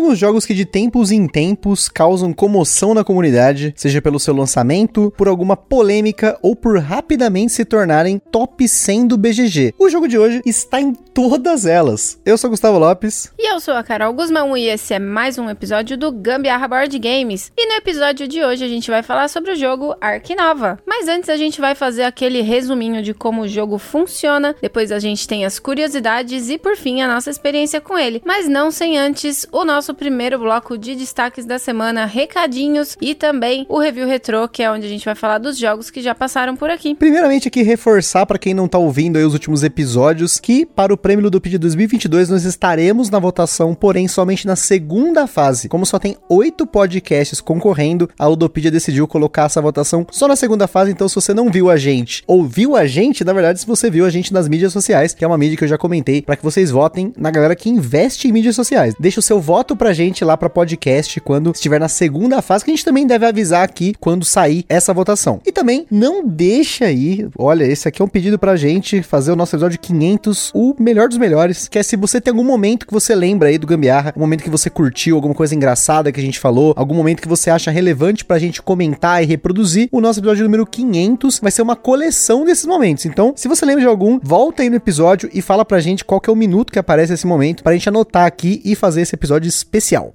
Alguns jogos que de tempos em tempos causam comoção na comunidade, seja pelo seu lançamento, por alguma polêmica ou por rapidamente se tornarem top 100 do BGG. O jogo de hoje está em todas elas. Eu sou Gustavo Lopes. E eu sou a Carol Guzmão e esse é mais um episódio do Gambiarra Board Games. E no episódio de hoje a gente vai falar sobre o jogo Ark Nova. Mas antes a gente vai fazer aquele resuminho de como o jogo funciona, depois a gente tem as curiosidades e por fim a nossa experiência com ele. Mas não sem antes o nosso primeiro bloco de destaques da semana, recadinhos e também o review retrô, que é onde a gente vai falar dos jogos que já passaram por aqui. Primeiramente aqui reforçar para quem não tá ouvindo aí os últimos episódios que para o prêmio Ludopedia 2022 nós estaremos na votação, porém somente na segunda fase. Como só tem oito podcasts concorrendo, a Ludopedia decidiu colocar essa votação só na segunda fase, então se você não viu a gente ou viu a gente, na verdade se você viu a gente nas mídias sociais, que é uma mídia que eu já comentei, para que vocês votem na galera que investe em mídias sociais. Deixa o seu voto pra gente lá pra podcast quando estiver na segunda fase, que a gente também deve avisar aqui quando sair essa votação. E também não deixa aí, olha, esse aqui é um pedido pra gente fazer o nosso episódio 500, o melhor dos melhores, que é se você tem algum momento que você lembra aí do Gambiarra, um momento que você curtiu, alguma coisa engraçada que a gente falou, algum momento que você acha relevante pra gente comentar e reproduzir, o nosso episódio número 500 vai ser uma coleção desses momentos. Então, se você lembra de algum, volta aí no episódio e fala pra gente qual que é o minuto que aparece esse momento pra gente anotar aqui e fazer esse episódio.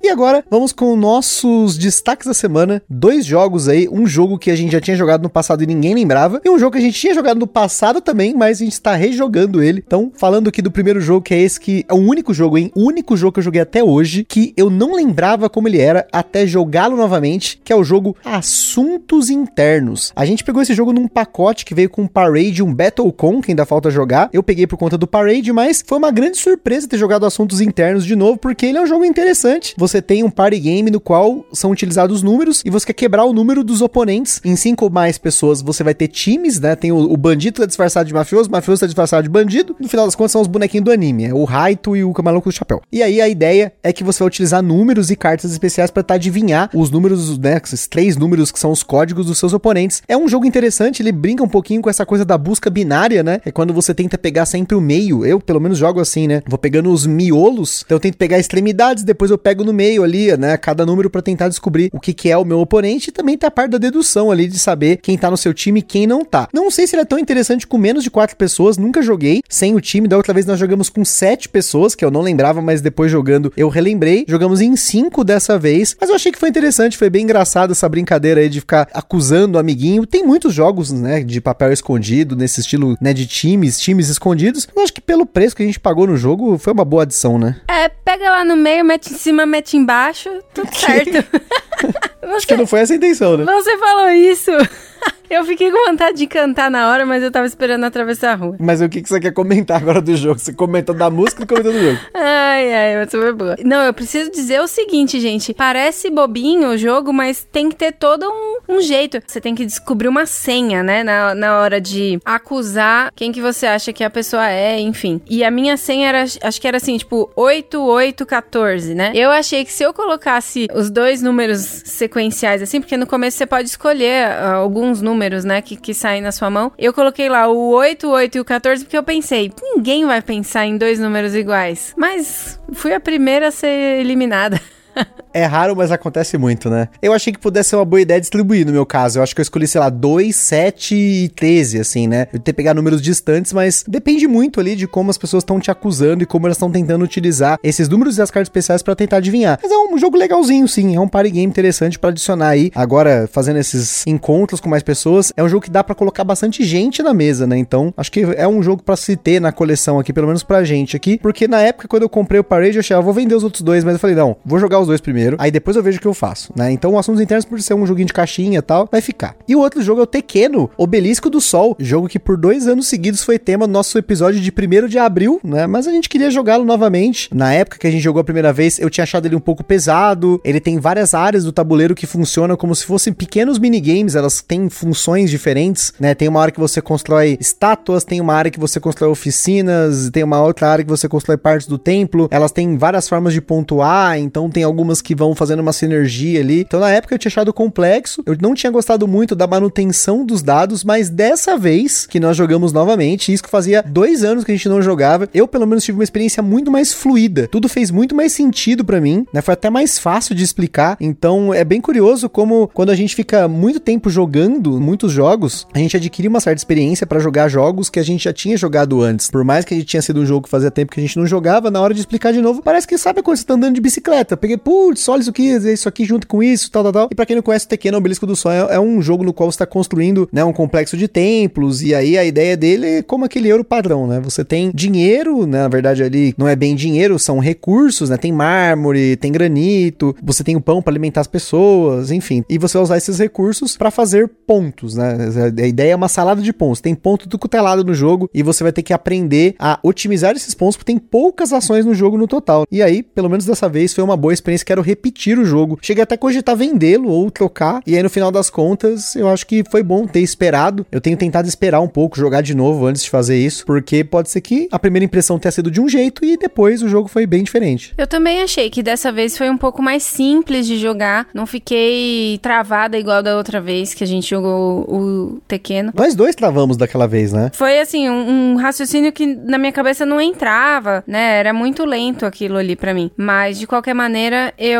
E agora, vamos com nossos destaques da semana. Dois jogos aí, um jogo que a gente já tinha jogado no passado e ninguém lembrava, e um jogo que a gente tinha jogado no passado também, mas a gente está rejogando ele. Então, falando aqui do primeiro jogo, que é esse que é o único jogo, hein? O único jogo que eu joguei até hoje, que eu não lembrava como ele era até jogá-lo novamente, que é o jogo Assuntos Internos. A gente pegou esse jogo num pacote que veio com um Parade, um Battlecon, que ainda falta jogar. Eu peguei por conta do Parade, mas foi uma grande surpresa ter jogado Assuntos Internos de novo, porque ele é um jogo interessante. Você tem um party game no qual são utilizados números e você quer quebrar o número dos oponentes. Em cinco ou mais pessoas você vai ter times, né? Tem o, o bandido tá disfarçado de mafioso, o mafioso tá disfarçado de bandido. No final das contas são os bonequinhos do anime, é o Raito e o maluco do chapéu. E aí a ideia é que você vai utilizar números e cartas especiais para tentar adivinhar os números, né? Esses três números que são os códigos dos seus oponentes. É um jogo interessante, ele brinca um pouquinho com essa coisa da busca binária, né? É quando você tenta pegar sempre o meio. Eu, pelo menos, jogo assim, né? Vou pegando os miolos, então eu tento pegar extremidades, depois eu pego no meio ali, né? Cada número para tentar descobrir o que, que é o meu oponente e também tá a parte da dedução ali de saber quem tá no seu time e quem não tá. Não sei se ele é tão interessante com menos de quatro pessoas, nunca joguei sem o time. Da outra vez nós jogamos com sete pessoas, que eu não lembrava, mas depois jogando eu relembrei. Jogamos em cinco dessa vez, mas eu achei que foi interessante, foi bem engraçado essa brincadeira aí de ficar acusando o amiguinho. Tem muitos jogos, né, de papel escondido, nesse estilo, né, de times, times escondidos. Eu acho que pelo preço que a gente pagou no jogo, foi uma boa adição, né? É, pega lá no meio, mete em cima, mete embaixo, tudo certo. Acho que não foi essa a intenção, né? Você falou isso. Eu fiquei com vontade de cantar na hora, mas eu tava esperando atravessar a rua. Mas o que, que você quer comentar agora do jogo? Você comentou da música e comentou do jogo. Ai, ai, mas super boa. Não, eu preciso dizer o seguinte, gente. Parece bobinho o jogo, mas tem que ter todo um, um jeito. Você tem que descobrir uma senha, né? Na, na hora de acusar quem que você acha que a pessoa é, enfim. E a minha senha era, acho que era assim, tipo, 8814, né? Eu achei que se eu colocasse os dois números sequenciais, assim, porque no começo você pode escolher uh, alguns números números, né, que, que saem na sua mão. Eu coloquei lá o 8, o 8 e o 14 porque eu pensei, ninguém vai pensar em dois números iguais. Mas fui a primeira a ser eliminada. É raro, mas acontece muito, né? Eu achei que pudesse ser uma boa ideia distribuir no meu caso. Eu acho que eu escolhi, sei lá, 2, 7 e 13, assim, né? Eu ter pegar números distantes, mas depende muito ali de como as pessoas estão te acusando e como elas estão tentando utilizar esses números e as cartas especiais para tentar adivinhar. Mas é um jogo legalzinho, sim. É um party game interessante para adicionar aí. Agora, fazendo esses encontros com mais pessoas, é um jogo que dá para colocar bastante gente na mesa, né? Então, acho que é um jogo para se ter na coleção aqui, pelo menos pra gente aqui. Porque na época, quando eu comprei o Parade, eu achei, ah, vou vender os outros dois, mas eu falei, não, vou jogar os dois primeiro primeiro, aí depois eu vejo o que eu faço, né? Então o Assuntos Internos, por ser um joguinho de caixinha e tal, vai ficar. E o outro jogo é o Tequeno, Obelisco do Sol, jogo que por dois anos seguidos foi tema do nosso episódio de 1 de abril, né? Mas a gente queria jogá-lo novamente. Na época que a gente jogou a primeira vez, eu tinha achado ele um pouco pesado, ele tem várias áreas do tabuleiro que funcionam como se fossem pequenos minigames, elas têm funções diferentes, né? Tem uma área que você constrói estátuas, tem uma área que você constrói oficinas, tem uma outra área que você constrói partes do templo, elas têm várias formas de pontuar, então tem algumas que vão fazendo uma sinergia ali. Então na época eu tinha achado complexo, eu não tinha gostado muito da manutenção dos dados, mas dessa vez que nós jogamos novamente, isso que fazia dois anos que a gente não jogava, eu pelo menos tive uma experiência muito mais fluida. Tudo fez muito mais sentido para mim, né? Foi até mais fácil de explicar. Então é bem curioso como quando a gente fica muito tempo jogando muitos jogos, a gente adquire uma certa experiência para jogar jogos que a gente já tinha jogado antes. Por mais que a gente tinha sido um jogo que fazia tempo que a gente não jogava, na hora de explicar de novo, parece que sabe quando você tá andando de bicicleta. Peguei, putz, olha isso aqui, isso aqui junto com isso, tal, tal, tal. E pra quem não conhece, o Tekken, Obelisco do Sonho, é um jogo no qual você tá construindo, né, um complexo de templos, e aí a ideia dele é como aquele euro padrão, né? Você tem dinheiro, né, na verdade ali não é bem dinheiro, são recursos, né? Tem mármore, tem granito, você tem o pão para alimentar as pessoas, enfim. E você vai usar esses recursos para fazer pontos, né? A ideia é uma salada de pontos. Tem ponto do cutelado no jogo e você vai ter que aprender a otimizar esses pontos, porque tem poucas ações no jogo no total. E aí, pelo menos dessa vez, foi uma boa experiência. Quero repetir o jogo. Cheguei até a cogitar vendê-lo ou trocar. E aí, no final das contas, eu acho que foi bom ter esperado. Eu tenho tentado esperar um pouco, jogar de novo antes de fazer isso, porque pode ser que a primeira impressão tenha sido de um jeito e depois o jogo foi bem diferente. Eu também achei que dessa vez foi um pouco mais simples de jogar. Não fiquei travada igual da outra vez que a gente jogou o Tequeno. Nós dois travamos daquela vez, né? Foi assim, um, um raciocínio que na minha cabeça não entrava, né? Era muito lento aquilo ali para mim. Mas de qualquer maneira, eu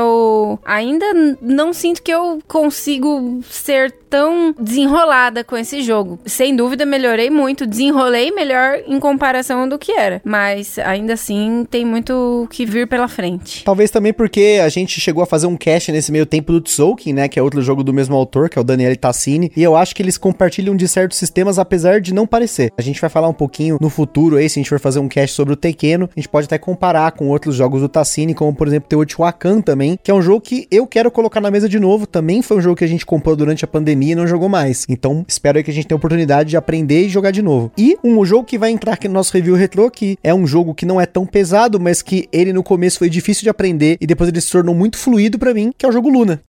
ainda não sinto que eu consigo ser tão desenrolada com esse jogo. Sem dúvida, melhorei muito, desenrolei melhor em comparação do que era. Mas ainda assim, tem muito que vir pela frente. Talvez também porque a gente chegou a fazer um cast nesse meio tempo do Tzolk'in, né? Que é outro jogo do mesmo autor, que é o Daniel Tassini. E eu acho que eles compartilham de certos sistemas, apesar de não parecer. A gente vai falar um pouquinho no futuro aí, se a gente for fazer um cast sobre o Tequeno, a gente pode até comparar com outros jogos do Tassini, como por exemplo Teotihuacan também, que é um jogo que eu quero colocar na mesa de novo. Também foi um jogo que a gente comprou durante a pandemia e não jogou mais. Então espero aí que a gente tenha a oportunidade de aprender e jogar de novo. E um jogo que vai entrar aqui no nosso review retrô, que é um jogo que não é tão pesado, mas que ele no começo foi difícil de aprender e depois ele se tornou muito fluido para mim, que é o jogo Luna.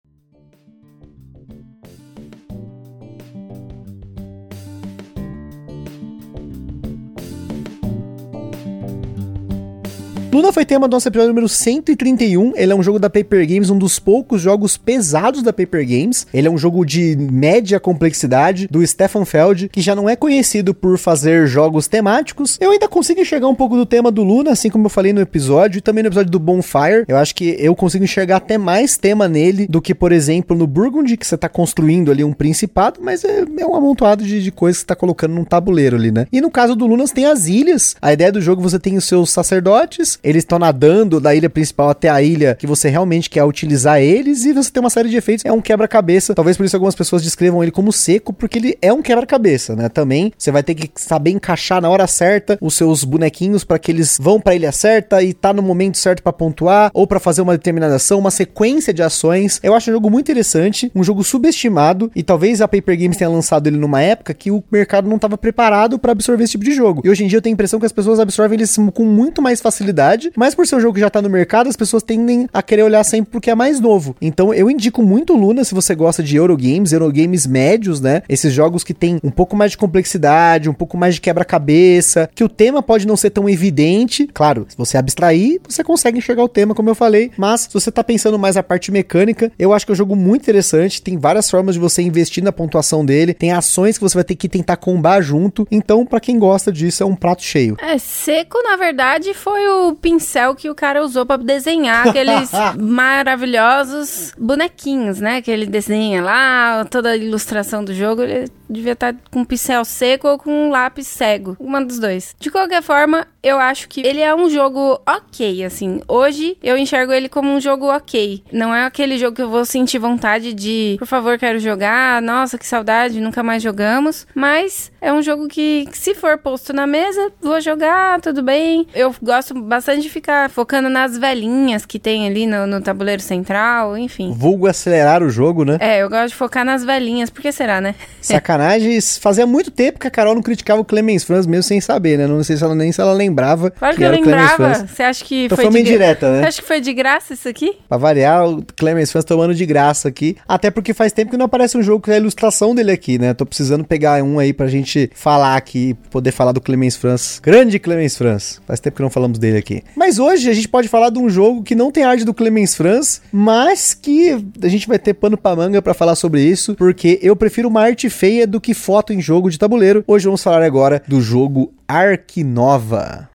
Luna foi tema do nosso episódio número 131. Ele é um jogo da Paper Games, um dos poucos jogos pesados da Paper Games. Ele é um jogo de média complexidade do Stefan Feld, que já não é conhecido por fazer jogos temáticos. Eu ainda consigo enxergar um pouco do tema do Luna, assim como eu falei no episódio, e também no episódio do Bonfire. Eu acho que eu consigo enxergar até mais tema nele do que, por exemplo, no Burgundy, que você tá construindo ali um principado, mas é, é um amontoado de, de coisas que você tá colocando num tabuleiro ali, né? E no caso do Luna, você tem as ilhas. A ideia do jogo você tem os seus sacerdotes, eles estão nadando da ilha principal até a ilha que você realmente quer utilizar eles e você tem uma série de efeitos. É um quebra-cabeça. Talvez por isso algumas pessoas descrevam ele como seco, porque ele é um quebra-cabeça, né? Também você vai ter que saber encaixar na hora certa os seus bonequinhos para que eles vão para a ilha certa e tá no momento certo para pontuar ou para fazer uma determinada ação, uma sequência de ações. Eu acho um jogo muito interessante, um jogo subestimado e talvez a Paper Games tenha lançado ele numa época que o mercado não estava preparado para absorver esse tipo de jogo. E hoje em dia eu tenho a impressão que as pessoas absorvem eles com muito mais facilidade mas por ser um jogo que já tá no mercado, as pessoas tendem a querer olhar sempre porque é mais novo. Então eu indico muito Luna se você gosta de Eurogames, Eurogames médios, né? Esses jogos que tem um pouco mais de complexidade, um pouco mais de quebra-cabeça, que o tema pode não ser tão evidente. Claro, se você abstrair, você consegue enxergar o tema, como eu falei, mas se você tá pensando mais a parte mecânica, eu acho que é um jogo muito interessante, tem várias formas de você investir na pontuação dele, tem ações que você vai ter que tentar combar junto. Então, para quem gosta disso, é um prato cheio. É, seco, na verdade, foi o pincel que o cara usou para desenhar aqueles maravilhosos bonequinhos, né? Que ele desenha lá, toda a ilustração do jogo, ele devia estar tá com pincel seco ou com um lápis cego, uma dos dois. De qualquer forma, eu acho que ele é um jogo ok, assim. Hoje eu enxergo ele como um jogo ok. Não é aquele jogo que eu vou sentir vontade de, por favor, quero jogar, nossa, que saudade, nunca mais jogamos. Mas é um jogo que, se for posto na mesa, vou jogar, tudo bem. Eu gosto bastante de ficar focando nas velhinhas que tem ali no, no tabuleiro central, enfim. Vulgo acelerar o jogo, né? É, eu gosto de focar nas velhinhas, por que será, né? Sacanagem sacanagem. Fazia muito tempo que a Carol não criticava o Clemens Franz, mesmo sem saber, né? Não sei se ela nem se ela lembrava. Claro que, eu lembrava. Você acha que Então foi foi indireta, né? Você acha que foi de graça isso aqui? Pra variar, o Clemens Franz tomando de graça aqui. Até porque faz tempo que não aparece um jogo com a ilustração dele aqui, né? Tô precisando pegar um aí pra gente falar aqui, poder falar do Clemens Franz. Grande Clemens Franz. Faz tempo que não falamos dele aqui. Mas hoje a gente pode falar de um jogo que não tem arte do Clemens Franz, mas que a gente vai ter pano pra manga pra falar sobre isso, porque eu prefiro uma arte feia do que foto em jogo de tabuleiro. Hoje vamos falar agora do jogo Ark Nova.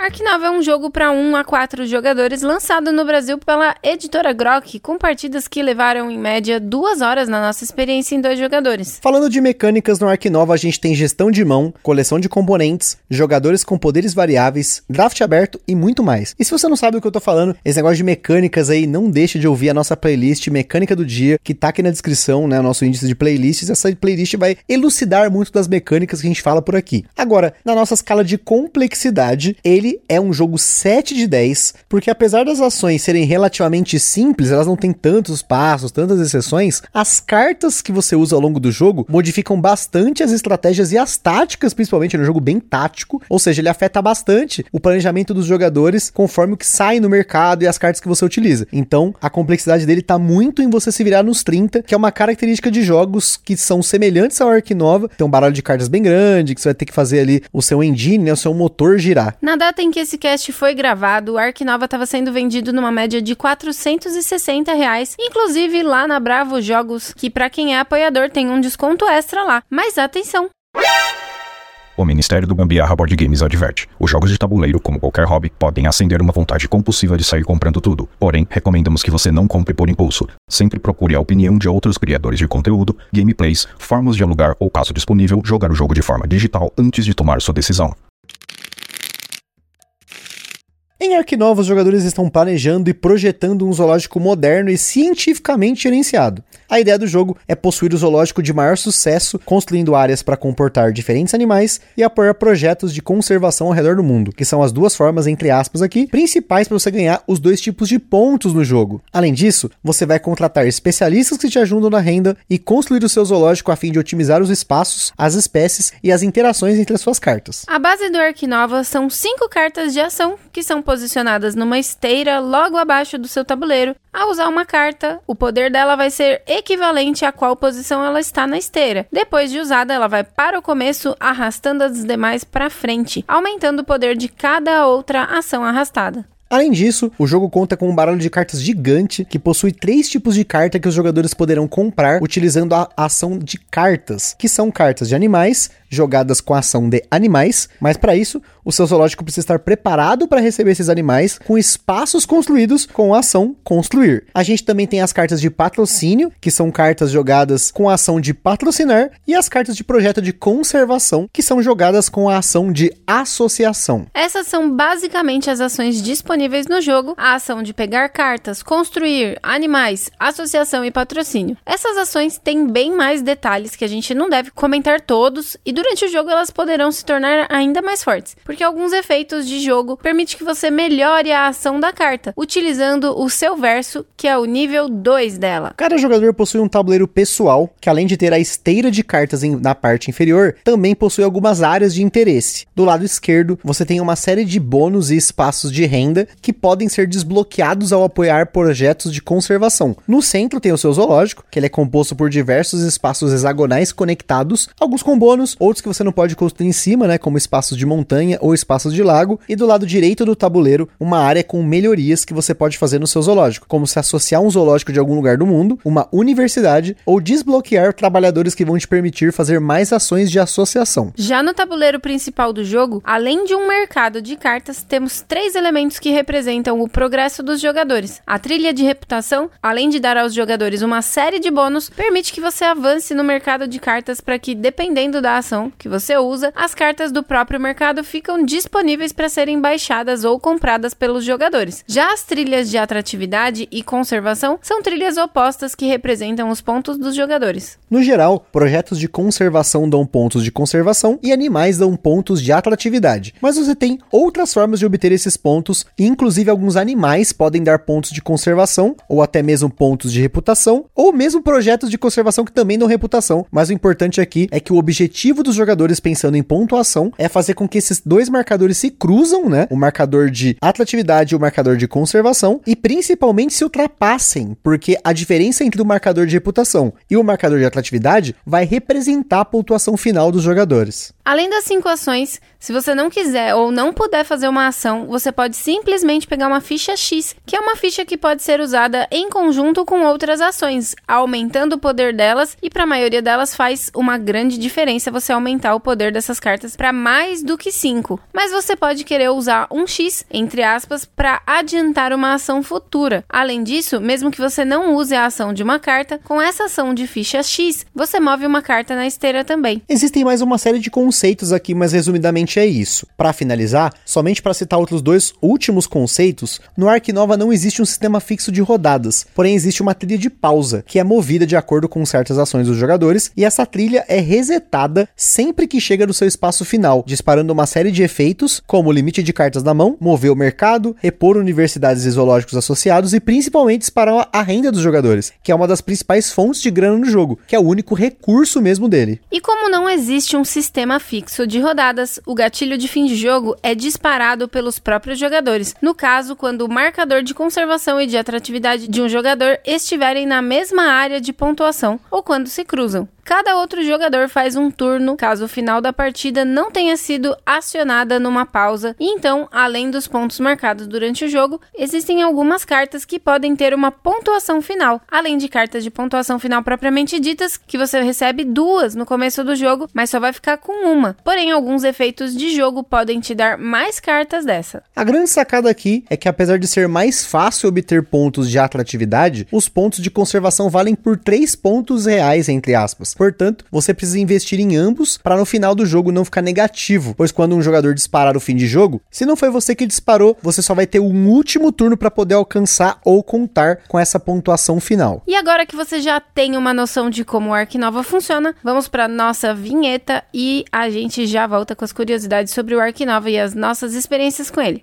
Ark Nova é um jogo para 1 a 4 jogadores lançado no Brasil pela editora Grok, com partidas que levaram em média duas horas na nossa experiência em dois jogadores. Falando de mecânicas no Ark Nova, a gente tem gestão de mão, coleção de componentes, jogadores com poderes variáveis, draft aberto e muito mais. E se você não sabe do que eu tô falando, esse negócio de mecânicas aí, não deixe de ouvir a nossa playlist Mecânica do Dia, que tá aqui na descrição, né, o nosso índice de playlists. Essa playlist vai elucidar muito das mecânicas que a gente fala por aqui. Agora, na nossa escala de complexidade, ele é um jogo 7 de 10, porque apesar das ações serem relativamente simples, elas não têm tantos passos, tantas exceções, as cartas que você usa ao longo do jogo modificam bastante as estratégias e as táticas, principalmente no jogo bem tático, ou seja, ele afeta bastante o planejamento dos jogadores conforme o que sai no mercado e as cartas que você utiliza. Então, a complexidade dele tá muito em você se virar nos 30, que é uma característica de jogos que são semelhantes ao Ark Nova, tem um baralho de cartas bem grande, que você vai ter que fazer ali o seu engine, né, o seu motor girar. Na data em que esse cast foi gravado, o Nova estava sendo vendido numa média de 460 reais, inclusive lá na Bravo Jogos, que para quem é apoiador tem um desconto extra lá. Mas atenção! O Ministério do Gambiarra Board Games adverte: os jogos de tabuleiro, como qualquer hobby, podem acender uma vontade compulsiva de sair comprando tudo. Porém, recomendamos que você não compre por impulso. Sempre procure a opinião de outros criadores de conteúdo, gameplays, formas de alugar ou, caso disponível, jogar o jogo de forma digital antes de tomar sua decisão. Em Ark Nova, os jogadores estão planejando e projetando um zoológico moderno e cientificamente gerenciado. A ideia do jogo é possuir o zoológico de maior sucesso, construindo áreas para comportar diferentes animais e apoiar projetos de conservação ao redor do mundo, que são as duas formas, entre aspas aqui, principais para você ganhar os dois tipos de pontos no jogo. Além disso, você vai contratar especialistas que te ajudam na renda e construir o seu zoológico a fim de otimizar os espaços, as espécies e as interações entre as suas cartas. A base do Ark Nova são cinco cartas de ação que são posicionadas numa esteira logo abaixo do seu tabuleiro. Ao usar uma carta, o poder dela vai ser equivalente a qual posição ela está na esteira. Depois de usada, ela vai para o começo, arrastando as demais para frente, aumentando o poder de cada outra ação arrastada. Além disso, o jogo conta com um baralho de cartas gigante que possui três tipos de carta que os jogadores poderão comprar utilizando a ação de cartas, que são cartas de animais jogadas com a ação de animais, mas para isso, o seu zoológico precisa estar preparado para receber esses animais com espaços construídos com a ação construir. A gente também tem as cartas de patrocínio, que são cartas jogadas com a ação de patrocinar, e as cartas de projeto de conservação, que são jogadas com a ação de associação. Essas são basicamente as ações disponíveis no jogo: a ação de pegar cartas, construir, animais, associação e patrocínio. Essas ações têm bem mais detalhes que a gente não deve comentar todos e durante o jogo elas poderão se tornar ainda mais fortes, porque alguns efeitos de jogo permitem que você melhore a ação da carta, utilizando o seu verso, que é o nível 2 dela. Cada jogador possui um tabuleiro pessoal, que além de ter a esteira de cartas em, na parte inferior, também possui algumas áreas de interesse. Do lado esquerdo, você tem uma série de bônus e espaços de renda que podem ser desbloqueados ao apoiar projetos de conservação. No centro tem o seu zoológico, que ele é composto por diversos espaços hexagonais conectados, alguns com bônus, outros que você não pode construir em cima, né, como espaços de montanha ou espaços de lago, e do lado direito do tabuleiro, uma área com melhorias que você pode fazer no seu zoológico, como se associar um zoológico de algum lugar do mundo, uma universidade ou desbloquear trabalhadores que vão te permitir fazer mais ações de associação. Já no tabuleiro principal do jogo, além de um mercado de cartas, temos três elementos que representam o progresso dos jogadores. A trilha de reputação, além de dar aos jogadores uma série de bônus, permite que você avance no mercado de cartas para que, dependendo da ação pontuação que você usa, as cartas do próprio mercado ficam disponíveis para serem baixadas ou compradas pelos jogadores. Já as trilhas de atratividade e conservação são trilhas opostas que representam os pontos dos jogadores. No geral, projetos de conservação dão pontos de conservação e animais dão pontos de atratividade. Mas você tem outras formas de obter esses pontos, e inclusive alguns animais podem dar pontos de conservação, ou até mesmo pontos de reputação, ou mesmo projetos de conservação que também dão reputação. Mas o importante aqui é que o objetivo dos jogadores pensando em pontuação é fazer com que esses dois marcadores se cruzam, né? O marcador de atratividade e o marcador de conservação, e principalmente se ultrapassem, porque a diferença entre o marcador de reputação e o marcador de atratividade vai representar a pontuação final dos jogadores. Além das cinco ações, se você não quiser ou não puder fazer uma ação, você pode simplesmente pegar uma ficha X, que é uma ficha que pode ser usada em conjunto com outras ações, aumentando o poder delas, e para a maioria delas faz uma grande diferença você aumentar o poder dessas cartas para mais do que 5. Mas você pode querer usar um X, entre aspas, para adiantar uma ação futura. Além disso, mesmo que você não use a ação de uma carta, com essa ação de ficha X, você move uma carta na esteira também. Existem mais uma série de conceitos aqui, mas resumidamente é isso. Para finalizar, somente para citar outros dois últimos conceitos, no Ark Nova não existe um sistema fixo de rodadas, porém existe uma trilha de pausa, que é movida de acordo com certas ações dos jogadores, e essa trilha é resetada sempre que chega no seu espaço final, disparando uma série de efeitos, como limite de cartas na mão, mover o mercado, repor universidades e zoológicos associados e principalmente disparar a renda dos jogadores, que é uma das principais fontes de grana no jogo, que é o único recurso mesmo dele. E como não existe um sistema fixo de rodadas, o gatilho de fim de jogo é disparado pelos próprios jogadores. No caso, quando o marcador de conservação e de atratividade de um jogador estiverem na mesma área de pontuação ou quando se cruzam. Cada outro jogador faz um turno caso o final da partida não tenha sido acionada numa pausa, e então, além dos pontos marcados durante o jogo, existem algumas cartas que podem ter uma pontuação final, além de cartas de pontuação final propriamente ditas, que você recebe duas no começo do jogo, mas só vai ficar com uma. Porém, alguns efeitos de jogo podem te dar mais cartas dessa. A grande sacada aqui é que apesar de ser mais fácil obter pontos de atratividade, os pontos de conservação valem por 3 pontos reais, entre aspas. Portanto, você precisa investir em ambos para no final do jogo não ficar negativo, pois quando um jogador disparar o fim de jogo, se não foi você que disparou, você só vai ter um último turno para poder alcançar ou contar com essa pontuação final. E agora que você já tem uma noção de como o Ark Nova funciona, vamos para nossa vinheta e a gente já volta com as curiosidades sobre o Ark Nova e as nossas experiências com ele.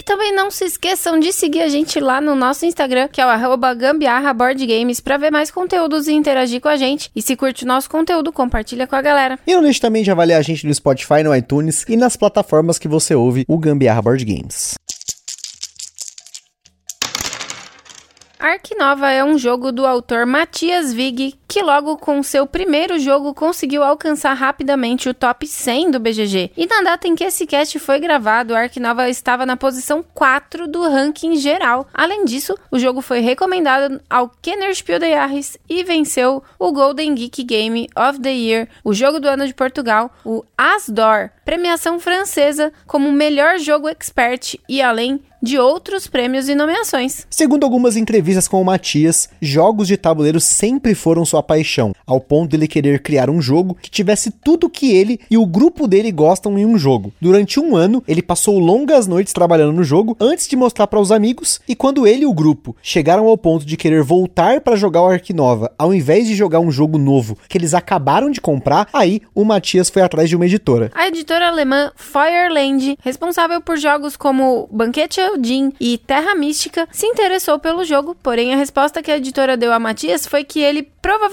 E também não se esqueçam de seguir a gente lá no nosso Instagram, que é o arroba gambiarra board games, pra ver mais conteúdos e interagir com a gente. E se curte o nosso conteúdo, compartilha com a galera. E não deixe também de avaliar a gente no Spotify, no iTunes e nas plataformas que você ouve o Gambiarra Board Games. Ark Nova é um jogo do autor Matias Vig, que logo com seu primeiro jogo conseguiu alcançar rapidamente o top 100 do BGG. E na data em que esse cast foi gravado, Ark Nova estava na posição 4 do ranking geral. Além disso, o jogo foi recomendado ao Kennerspiel de e venceu o Golden Geek Game of the Year, o jogo do ano de Portugal, o Asdor, premiação francesa como melhor jogo expert e além de outros prêmios e nomeações. Segundo algumas entrevistas com o Matias, jogos de tabuleiro sempre foram sua sua paixão, ao ponto dele querer criar um jogo que tivesse tudo que ele e o grupo dele gostam em um jogo. Durante um ano, ele passou longas noites trabalhando no jogo antes de mostrar para os amigos, e quando ele e o grupo chegaram ao ponto de querer voltar para jogar o Ark Nova, ao invés de jogar um jogo novo que eles acabaram de comprar, aí o Matias foi atrás de uma editora. A editora alemã Feuerland, responsável por jogos como Banquete Odin e Terra Mística, se interessou pelo jogo, porém a resposta que a editora deu a Matias foi que ele provavelmente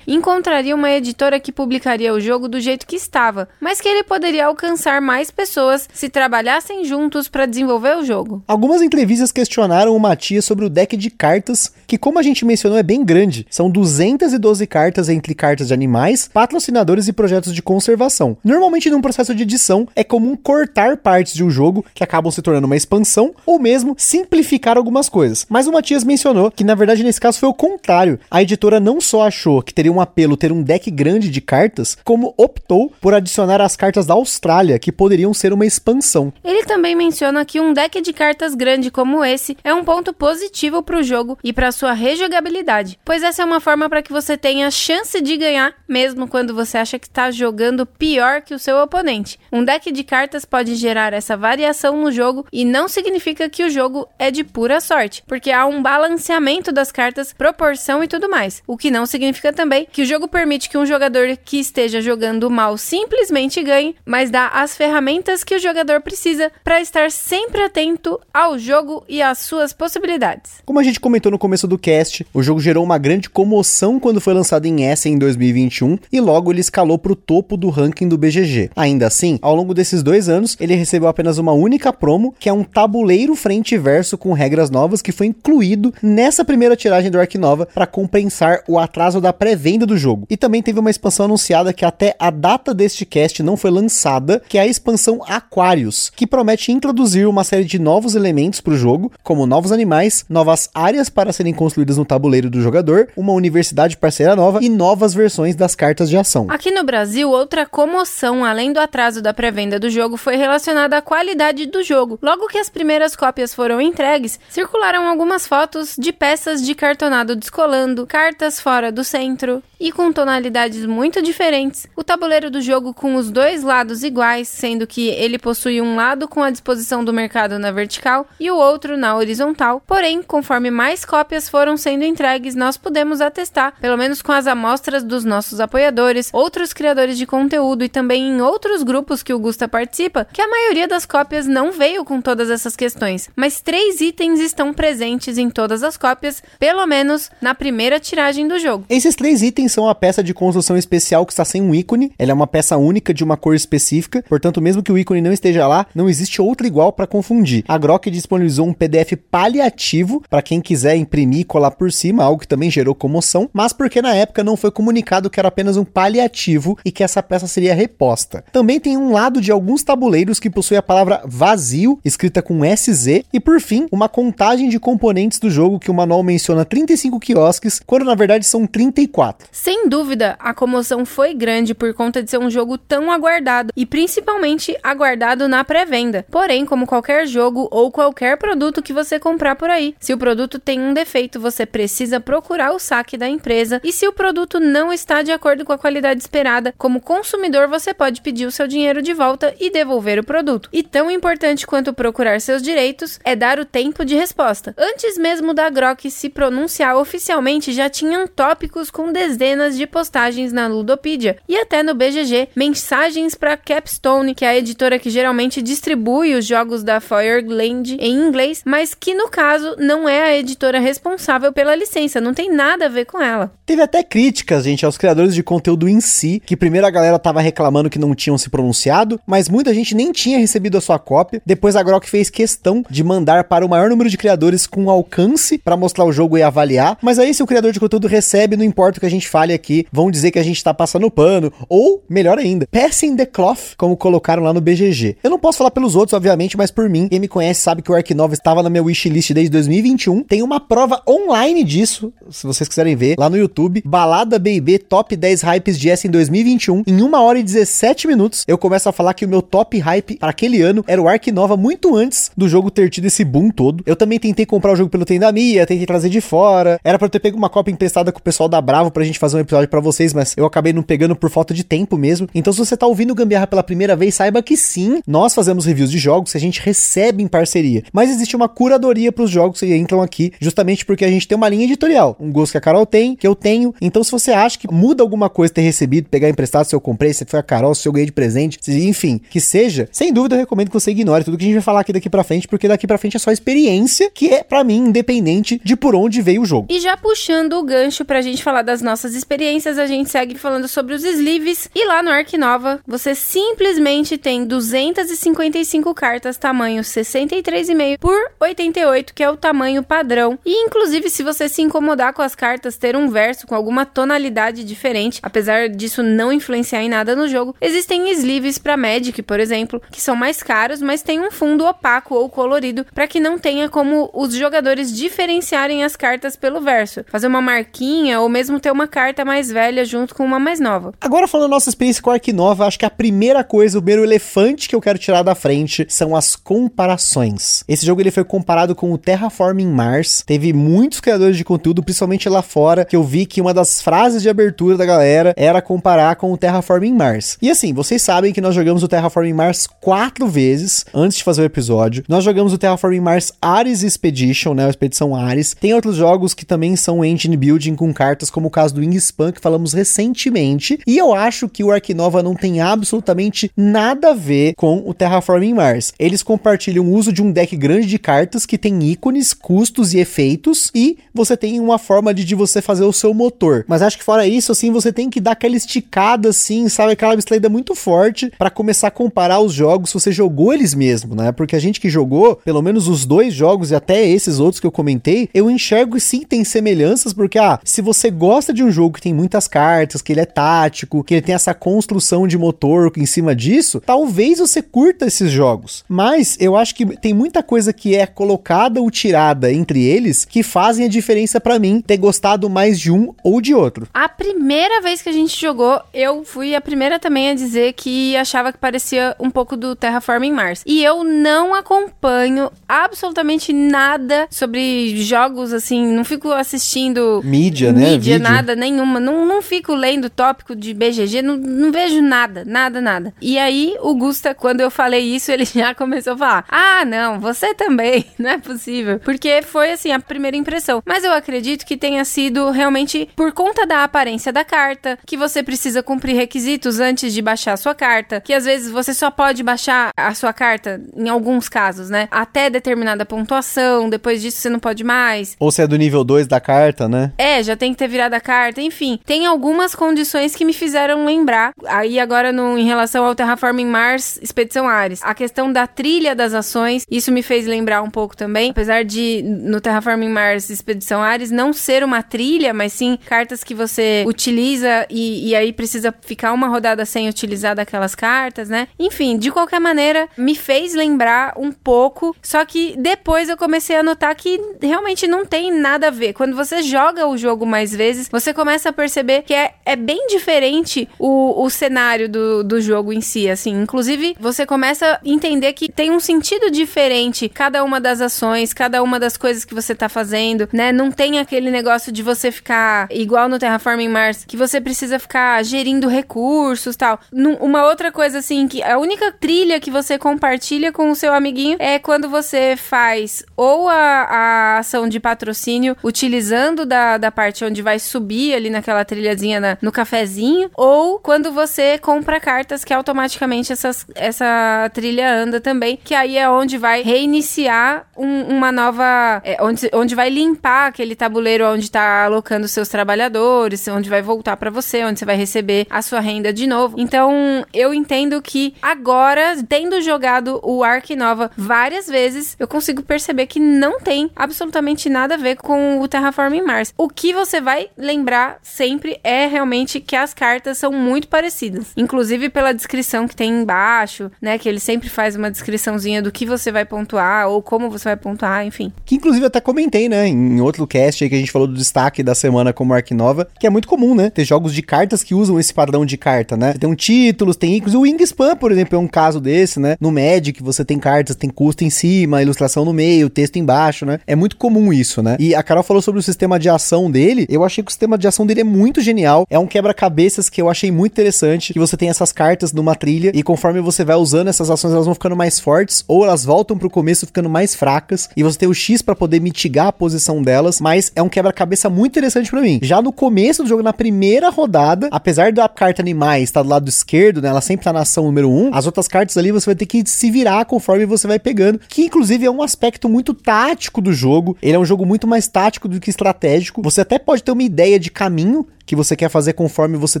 encontraria uma editora que publicaria o jogo do jeito que estava, mas que ele poderia alcançar mais pessoas se trabalhassem juntos para desenvolver o jogo. Algumas entrevistas questionaram o Matias sobre o deck de cartas, que como a gente mencionou é bem grande. São 212 cartas entre cartas de animais, patrocinadores e projetos de conservação. Normalmente num processo de edição é comum cortar partes de um jogo que acabam se tornando uma expansão ou mesmo simplificar algumas coisas. Mas o Matias mencionou que na verdade nesse caso foi o contrário. A editora não só achou que teria um apelo ter um deck grande de cartas, como optou por adicionar as cartas da Austrália, que poderiam ser uma expansão. Ele também menciona que um deck de cartas grande como esse é um ponto positivo para o jogo e para sua rejogabilidade, pois essa é uma forma para que você tenha chance de ganhar, mesmo quando você acha que está jogando pior que o seu oponente. Um deck de cartas pode gerar essa variação no jogo e não significa que o jogo é de pura sorte, porque há um balanceamento das cartas, proporção e tudo mais, o que não significa também que o jogo permite que um jogador que esteja jogando mal simplesmente ganhe, mas dá as ferramentas que o jogador precisa para estar sempre atento ao jogo e às suas possibilidades. Como a gente comentou no começo do cast, o jogo gerou uma grande comoção quando foi lançado em Essen em 2021 e logo ele escalou para o topo do ranking do BGG. Ainda assim, ao longo desses dois anos, ele recebeu apenas uma única promo, que é um tabuleiro frente e verso com regras novas que foi incluído nessa primeira tiragem do Ark Nova para compensar o atraso da pré-venda do jogo. E também teve uma expansão anunciada que até a data deste cast não foi lançada, que é a expansão Aquarius, que promete introduzir uma série de novos elementos para o jogo, como novos animais, novas áreas para serem construídas no tabuleiro do jogador, uma universidade parceira nova e novas versões das cartas de ação. Aqui no Brasil, outra comoção, além do atraso da pré-venda do jogo, foi relacionada à qualidade do jogo. Logo que as primeiras cópias foram entregues, circularam algumas fotos de peças de cartonado descolando, cartas fora do centro e com tonalidades muito diferentes. O tabuleiro do jogo com os dois lados iguais, sendo que ele possui um lado com a disposição do mercado na vertical e o outro na horizontal. Porém, conforme mais cópias foram sendo entregues, nós podemos atestar, pelo menos com as amostras dos nossos apoiadores, outros criadores de conteúdo e também em outros grupos que o Gusta participa, que a maioria das cópias não veio com todas essas questões, mas três itens estão presentes em todas as cópias, pelo menos na primeira tiragem do jogo. Esses três itens são a peça de construção especial que está sem um ícone. Ela é uma peça única de uma cor específica, portanto, mesmo que o ícone não esteja lá, não existe outra igual para confundir. A Grok disponibilizou um PDF paliativo para quem quiser imprimir e colar por cima, algo que também gerou comoção, mas porque na época não foi comunicado que era apenas um paliativo e que essa peça seria reposta. Também tem um lado de alguns tabuleiros que possui a palavra vazio, escrita com SZ, e por fim, uma contagem de componentes do jogo que o manual menciona 35 quiosques, quando na verdade são 34. Sem dúvida, a comoção foi grande por conta de ser um jogo tão aguardado e principalmente aguardado na pré-venda. Porém, como qualquer jogo ou qualquer produto que você comprar por aí, se o produto tem um defeito, você precisa procurar o saque da empresa e se o produto não está de acordo com a qualidade esperada, como consumidor você pode pedir o seu dinheiro de volta e devolver o produto. E tão importante quanto procurar seus direitos é dar o tempo de resposta. Antes mesmo da Grok se pronunciar oficialmente, já tinham tópicos com dezenas de postagens na Ludopedia e até no BGG, mensagens para Capstone, que é a editora que geralmente distribui os jogos da Fireland em inglês, mas que no caso não é a editora responsável pela licença, não tem nada a ver com ela. Teve até críticas, gente, aos criadores de conteúdo em si, que primeiro a galera tava reclamando que não tinham se pronunciado, mas muita gente nem tinha recebido a sua cópia. Depois a Grok fez questão de mandar para o maior número de criadores com alcance para mostrar o jogo e avaliar. Mas aí se o criador de conteúdo recebe, não importa o que a gente fale aqui, vão dizer que a gente tá passando pano, ou melhor ainda, passing the cloth, como colocaram lá no BGG. Eu não posso falar pelos outros, obviamente, mas por mim, quem me conhece sabe que o Ark 9 estava na minha wishlist desde 2021. Tem uma prova online disso, se vocês quiserem ver, lá no YouTube. Balada BB Top 10 Hypes de S em 2021. Em 1 hora e 17 minutos, eu começo a falar que o meu top hype para aquele ano era o Ark Nova muito antes do jogo ter tido esse boom todo. Eu também tentei comprar o jogo pelo Tendamia, tentei trazer de fora. Era para eu ter pego uma cópia emprestada com o pessoal da Bravo pra gente fazer um episódio para vocês, mas eu acabei não pegando por falta de tempo mesmo. Então, se você tá ouvindo Gambiarra pela primeira vez, saiba que sim, nós fazemos reviews de jogos que a gente recebe em parceria. Mas existe uma curadoria para os jogos que entram aqui, justamente porque a gente tem uma linha editorial, um gosto que a Carol tem, que eu tenho. Então, se você acha que muda alguma coisa ter recebido, pegar emprestado, se eu comprei, se foi a Carol, se eu ganhei de presente, se, enfim, que seja, sem dúvida eu recomendo que você ignore tudo que a gente vai falar aqui daqui para frente, porque daqui para frente é só experiência, que é para mim independente de por onde veio o jogo. E já puxando o gancho pra gente falar das nossas experiências, a gente segue falando sobre os sleeves. E lá no Ark Nova, você simplesmente tem 255 cartas tamanho 63,5 por 88, que é o tamanho padrão. E inclusive, se você se incomodar com as cartas ter um verso com alguma tonalidade diferente, apesar disso não influenciar em nada no jogo, existem sleeves para Magic, por exemplo, que são mais caros, mas tem um fundo opaco ou colorido para que não tenha como os jogadores diferenciarem as cartas pelo verso, fazer uma marquinha ou mesmo ter uma carta mais velha junto com uma mais nova. Agora falando da nossa experiência com Ark Nova, acho que a primeira coisa, o primeiro elefante que eu quero tirar da frente são as comparações. Esse jogo ele foi comparado com o Terraforming Mars. Teve muitos criadores de conteúdo, principalmente lá fora, que eu vi que uma das frases de abertura da galera era comparar com o Terraforming Mars. E assim, vocês sabem que nós jogamos o Terraforming Mars quatro vezes antes de fazer o episódio. Nós jogamos o Terraforming Mars Ares Expedition, né, a expedição Ares. Tem outros jogos que também são engine building com cartas, como o caso do Wingspan que falamos recentemente. E eu acho que o Ark Nova não tem absolutamente nada a ver com o Terraforming Mars. Eles compartilham o uso de um deck grande de cartas que tem ícones, custos e efeitos, e você tem uma forma de, de você fazer o seu motor. Mas acho que fora isso, assim, você tem que dar aquela esticada, assim, sabe? Aquela bicicleta muito forte para começar a comparar os jogos se você jogou eles mesmo, né? Porque a gente que jogou, pelo menos os dois jogos e até esses outros que eu comentei, eu enxergo sim tem semelhanças, porque, ah, se você gosta de um jogo que tem muitas cartas, que ele é tático, que ele tem essa construção de motor em cima disso, talvez você curta esses jogos. Mas eu acho que tem muita coisa que é colocada ou tirada entre eles que fazem a diferença para mim ter gostado mais de um ou de outro. A primeira vez que a gente jogou, eu fui a primeira também a dizer que achava que parecia um pouco do Terraforming Mars. E eu não acompanho absolutamente nada sobre jogos assim, não fico assistindo mídia, né? Mídia, nada, nenhuma. Não, não fico lendo tópico de BGG, não, não vejo nada, nada, nada. E aí, o Gusta, quando eu falei isso, ele já começou a falar: Ah, não, você também, não é possível. Porque foi assim a primeira impressão. Mas eu acredito que tenha sido realmente por conta da aparência da carta, que você precisa cumprir requisitos antes de baixar a sua carta, que às vezes você só pode baixar a sua carta, em alguns casos, né? Até determinada pontuação, depois disso você não pode mais. Ou se é do nível 2 da carta, né? É, já tem que ter virado a carta, enfim. Tem algumas condições que me fizeram lembrar. Aí agora no, em relação ao Terraforming Mars Expedição Ares, a questão da trilha das ações, isso me fez lembrar um pouco também. Apesar de no Terraforming Mars Expedição Ares não ser uma trilha, mas sim cartas que você utiliza e, e aí precisa ficar uma rodada sem utilizar daquelas cartas, né? Enfim, de qualquer maneira, me fez lembrar um pouco. Só que depois eu comecei a notar que realmente não tem nada a ver. Quando você joga o jogo mais vezes, você começa a perceber que é, é bem diferente o, o cenário do, do jogo em si, assim. Inclusive, você começa a entender que tem um sentido diferente cada uma das ações, cada uma das coisas que você tá fazendo, né? Não tem aquele negócio de você ficar igual no Terraforming Mars, que você precisa ficar gerindo recursos tal. Num, uma outra coisa, assim, que a única trilha que você compartilha com o seu amiguinho é quando você faz ou a, a ação de patrocínio utilizando da, da parte onde vai subir ali naquela trilhazinha na, no cafezinho, ou quando você compra cartas que automaticamente essas, essa trilha anda também, que aí é onde vai reiniciar um, uma nova. É, onde, onde vai limpar aquele tabuleiro onde tá alocando seus trabalhadores, onde vai voltar para você, onde você vai receber a sua renda de novo. Então, eu entendo que agora, tendo jogado o Ark Nova várias vezes, eu consigo perceber que não tem absolutamente nada a ver com o Terraforming Mars. O que você vai lembrar sempre é realmente que as cartas são muito parecidas. Inclusive pela descrição que tem embaixo, né? Que ele sempre faz uma descriçãozinha do que você vai pontuar ou como você vai pontuar, enfim. Que inclusive eu até comentei, né? Em outro cast aí que a gente falou do destaque da semana como Ark Nova, que é muito comum, né? Ter jogos de cartas que usam esse padrão de carta, né? Tem um títulos, tem ícones. O Wingspan, por exemplo, é um caso desse, né? No Magic você tem cartas, tem custo em cima, ilustração no meio, texto embaixo, né? É muito comum isso, né? E a Carol falou sobre o sistema de ação dele. Eu achei que o sistema de implementação dele é muito genial. É um quebra-cabeças que eu achei muito interessante, que você tem essas cartas numa trilha e conforme você vai usando essas ações, elas vão ficando mais fortes ou elas voltam pro começo ficando mais fracas e você tem o X para poder mitigar a posição delas, mas é um quebra-cabeça muito interessante para mim. Já no começo do jogo, na primeira rodada, apesar da carta animais estar tá do lado esquerdo, né, ela sempre tá na ação número 1, um, as outras cartas ali você vai ter que se virar conforme você vai pegando, que inclusive é um aspecto muito tático do jogo. Ele é um jogo muito mais tático do que estratégico. Você até pode ter uma ideia de caminho que você quer fazer conforme você